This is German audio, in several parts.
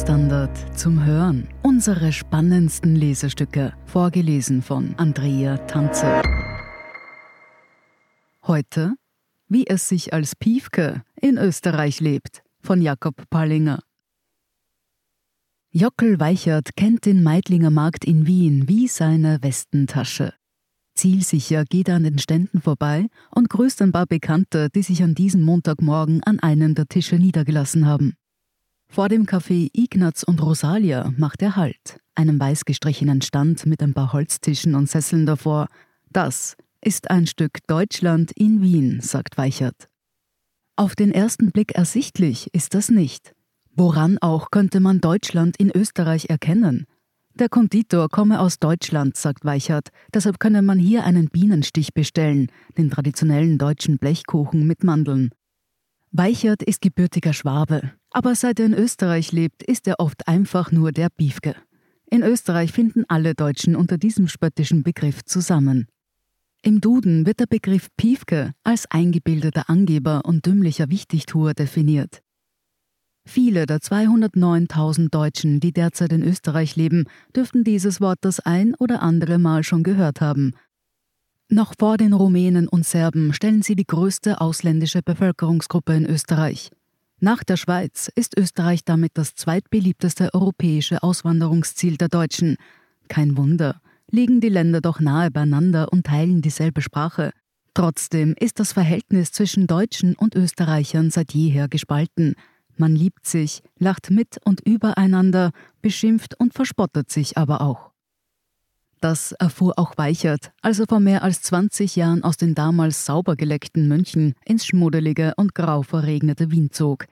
Standard zum Hören. Unsere spannendsten Lesestücke, vorgelesen von Andrea Tanze. Heute, wie es sich als Piefke in Österreich lebt, von Jakob Pallinger. Jockel Weichert kennt den Meidlinger Markt in Wien wie seine Westentasche. Zielsicher geht er an den Ständen vorbei und grüßt ein paar Bekannte, die sich an diesem Montagmorgen an einem der Tische niedergelassen haben. Vor dem Café Ignaz und Rosalia macht er Halt, einem weiß gestrichenen Stand mit ein paar Holztischen und Sesseln davor. Das ist ein Stück Deutschland in Wien, sagt Weichert. Auf den ersten Blick ersichtlich ist das nicht. Woran auch könnte man Deutschland in Österreich erkennen? Der Konditor komme aus Deutschland, sagt Weichert, deshalb könne man hier einen Bienenstich bestellen, den traditionellen deutschen Blechkuchen mit Mandeln. Weichert ist gebürtiger Schwabe, aber seit er in Österreich lebt, ist er oft einfach nur der Biefke. In Österreich finden alle Deutschen unter diesem spöttischen Begriff zusammen. Im Duden wird der Begriff Piefke als eingebildeter Angeber und dümmlicher Wichtigtuer definiert. Viele der 209.000 Deutschen, die derzeit in Österreich leben, dürften dieses Wort das ein oder andere Mal schon gehört haben, noch vor den Rumänen und Serben stellen sie die größte ausländische Bevölkerungsgruppe in Österreich. Nach der Schweiz ist Österreich damit das zweitbeliebteste europäische Auswanderungsziel der Deutschen. Kein Wunder, liegen die Länder doch nahe beieinander und teilen dieselbe Sprache. Trotzdem ist das Verhältnis zwischen Deutschen und Österreichern seit jeher gespalten. Man liebt sich, lacht mit und übereinander, beschimpft und verspottet sich aber auch. Das erfuhr auch Weichert, als er vor mehr als 20 Jahren aus den damals sauber geleckten München ins schmuddelige und grau verregnete Wien zog.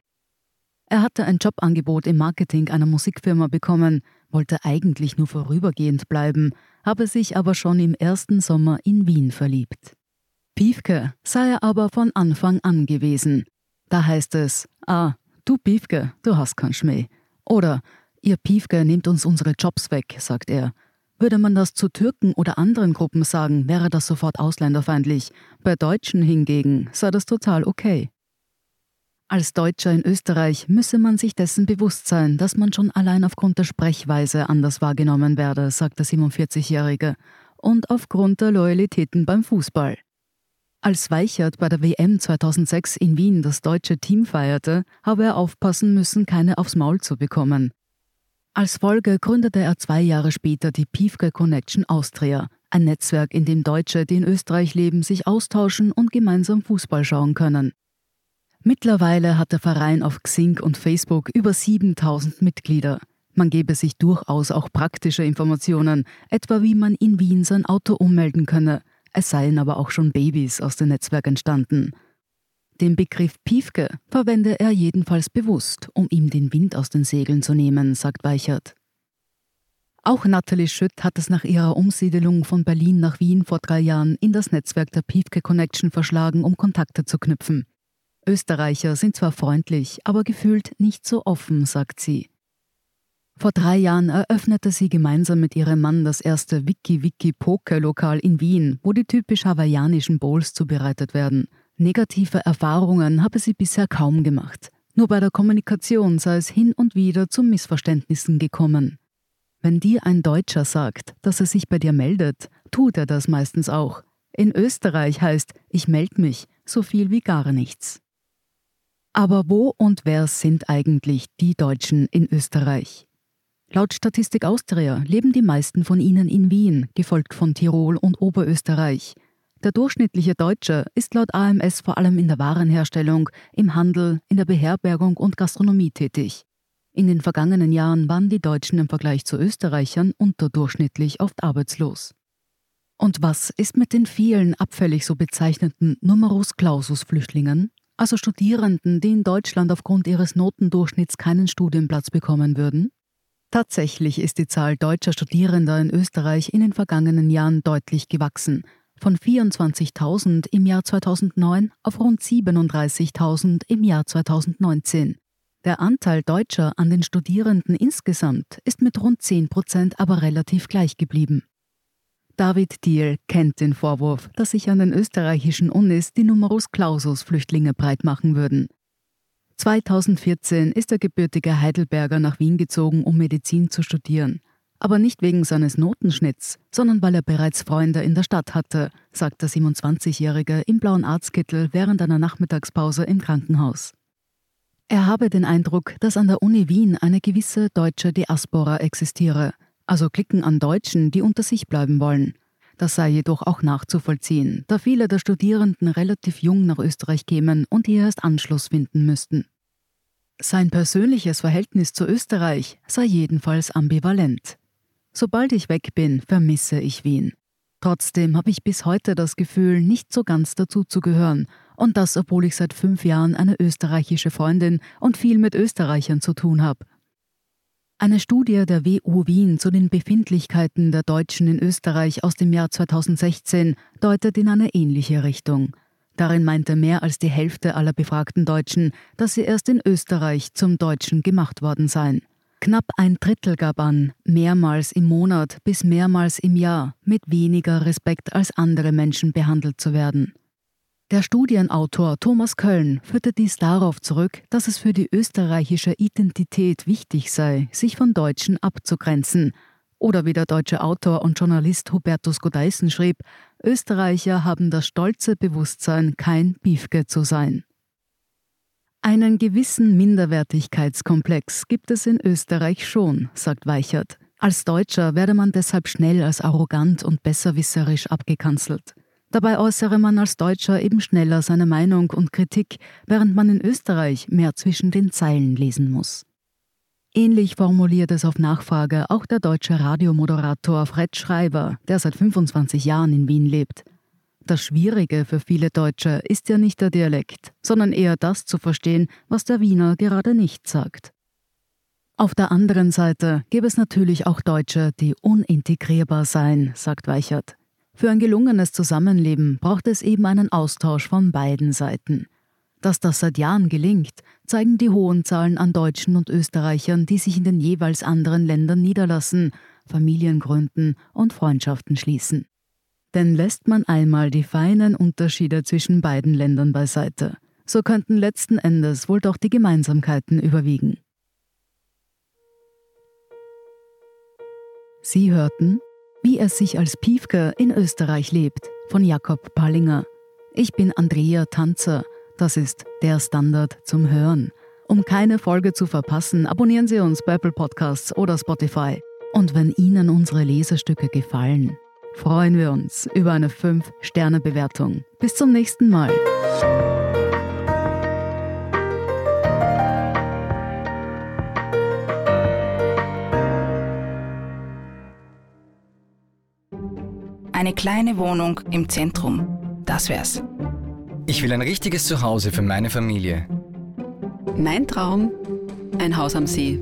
Er hatte ein Jobangebot im Marketing einer Musikfirma bekommen, wollte eigentlich nur vorübergehend bleiben, habe sich aber schon im ersten Sommer in Wien verliebt. Piefke sei er aber von Anfang an gewesen. Da heißt es, ah, du Piefke, du hast keinen Schmäh. Oder, ihr Piefke nehmt uns unsere Jobs weg, sagt er. Würde man das zu Türken oder anderen Gruppen sagen, wäre das sofort ausländerfeindlich. Bei Deutschen hingegen sei das total okay. Als Deutscher in Österreich müsse man sich dessen bewusst sein, dass man schon allein aufgrund der Sprechweise anders wahrgenommen werde, sagt der 47-Jährige, und aufgrund der Loyalitäten beim Fußball. Als Weichert bei der WM 2006 in Wien das deutsche Team feierte, habe er aufpassen müssen, keine aufs Maul zu bekommen. Als Folge gründete er zwei Jahre später die Piefke Connection Austria, ein Netzwerk, in dem Deutsche, die in Österreich leben, sich austauschen und gemeinsam Fußball schauen können. Mittlerweile hat der Verein auf Xing und Facebook über 7000 Mitglieder. Man gebe sich durchaus auch praktische Informationen, etwa wie man in Wien sein Auto ummelden könne. Es seien aber auch schon Babys aus dem Netzwerk entstanden. Den Begriff Piefke verwende er jedenfalls bewusst, um ihm den Wind aus den Segeln zu nehmen, sagt Weichert. Auch Natalie Schütt hat es nach ihrer Umsiedelung von Berlin nach Wien vor drei Jahren in das Netzwerk der Piefke Connection verschlagen, um Kontakte zu knüpfen. Österreicher sind zwar freundlich, aber gefühlt nicht so offen, sagt sie. Vor drei Jahren eröffnete sie gemeinsam mit ihrem Mann das erste Wiki-Wiki-Poker-Lokal in Wien, wo die typisch hawaiianischen Bowls zubereitet werden. Negative Erfahrungen habe sie bisher kaum gemacht. Nur bei der Kommunikation sei es hin und wieder zu Missverständnissen gekommen. Wenn dir ein Deutscher sagt, dass er sich bei dir meldet, tut er das meistens auch. In Österreich heißt ich melde mich so viel wie gar nichts. Aber wo und wer sind eigentlich die Deutschen in Österreich? Laut Statistik Austria leben die meisten von ihnen in Wien, gefolgt von Tirol und Oberösterreich. Der durchschnittliche Deutsche ist laut AMS vor allem in der Warenherstellung, im Handel, in der Beherbergung und Gastronomie tätig. In den vergangenen Jahren waren die Deutschen im Vergleich zu Österreichern unterdurchschnittlich oft arbeitslos. Und was ist mit den vielen abfällig so bezeichneten Numerus Clausus Flüchtlingen, also Studierenden, die in Deutschland aufgrund ihres Notendurchschnitts keinen Studienplatz bekommen würden? Tatsächlich ist die Zahl deutscher Studierender in Österreich in den vergangenen Jahren deutlich gewachsen, von 24.000 im Jahr 2009 auf rund 37.000 im Jahr 2019. Der Anteil Deutscher an den Studierenden insgesamt ist mit rund 10 Prozent aber relativ gleich geblieben. David Diel kennt den Vorwurf, dass sich an den österreichischen Unis die Numerus Clausus Flüchtlinge breit machen würden. 2014 ist der gebürtige Heidelberger nach Wien gezogen, um Medizin zu studieren. Aber nicht wegen seines Notenschnitts, sondern weil er bereits Freunde in der Stadt hatte, sagt der 27-Jährige im blauen Arztkittel während einer Nachmittagspause im Krankenhaus. Er habe den Eindruck, dass an der Uni Wien eine gewisse deutsche Diaspora existiere, also Klicken an Deutschen, die unter sich bleiben wollen. Das sei jedoch auch nachzuvollziehen, da viele der Studierenden relativ jung nach Österreich kämen und hier erst Anschluss finden müssten. Sein persönliches Verhältnis zu Österreich sei jedenfalls ambivalent. Sobald ich weg bin, vermisse ich Wien. Trotzdem habe ich bis heute das Gefühl, nicht so ganz dazu zu gehören und das, obwohl ich seit fünf Jahren eine österreichische Freundin und viel mit Österreichern zu tun habe. Eine Studie der WU Wien zu den Befindlichkeiten der Deutschen in Österreich aus dem Jahr 2016 deutet in eine ähnliche Richtung. Darin meinte mehr als die Hälfte aller befragten Deutschen, dass sie erst in Österreich zum Deutschen gemacht worden seien. Knapp ein Drittel gab an, mehrmals im Monat bis mehrmals im Jahr mit weniger Respekt als andere Menschen behandelt zu werden. Der Studienautor Thomas Köln führte dies darauf zurück, dass es für die österreichische Identität wichtig sei, sich von Deutschen abzugrenzen. Oder wie der deutsche Autor und Journalist Hubertus Godeissen schrieb, Österreicher haben das stolze Bewusstsein, kein Biefke zu sein. Einen gewissen Minderwertigkeitskomplex gibt es in Österreich schon, sagt Weichert. Als Deutscher werde man deshalb schnell als arrogant und besserwisserisch abgekanzelt. Dabei äußere man als Deutscher eben schneller seine Meinung und Kritik, während man in Österreich mehr zwischen den Zeilen lesen muss. Ähnlich formuliert es auf Nachfrage auch der deutsche Radiomoderator Fred Schreiber, der seit 25 Jahren in Wien lebt. Das Schwierige für viele Deutsche ist ja nicht der Dialekt, sondern eher das zu verstehen, was der Wiener gerade nicht sagt. Auf der anderen Seite gäbe es natürlich auch Deutsche, die unintegrierbar seien, sagt Weichert. Für ein gelungenes Zusammenleben braucht es eben einen Austausch von beiden Seiten. Dass das seit Jahren gelingt, zeigen die hohen Zahlen an Deutschen und Österreichern, die sich in den jeweils anderen Ländern niederlassen, Familien gründen und Freundschaften schließen. Denn lässt man einmal die feinen Unterschiede zwischen beiden Ländern beiseite, so könnten letzten Endes wohl doch die Gemeinsamkeiten überwiegen. Sie hörten wie es sich als Piefke in Österreich lebt, von Jakob Pallinger. Ich bin Andrea Tanzer. Das ist der Standard zum Hören. Um keine Folge zu verpassen, abonnieren Sie uns bei Apple Podcasts oder Spotify. Und wenn Ihnen unsere Lesestücke gefallen, freuen wir uns über eine 5-Sterne-Bewertung. Bis zum nächsten Mal. Eine kleine Wohnung im Zentrum. Das wär's. Ich will ein richtiges Zuhause für meine Familie. Mein Traum, ein Haus am See.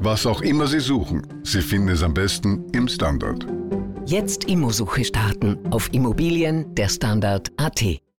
Was auch immer Sie suchen, Sie finden es am besten im Standard. Jetzt Immosuche starten auf Immobilien der Standard.at.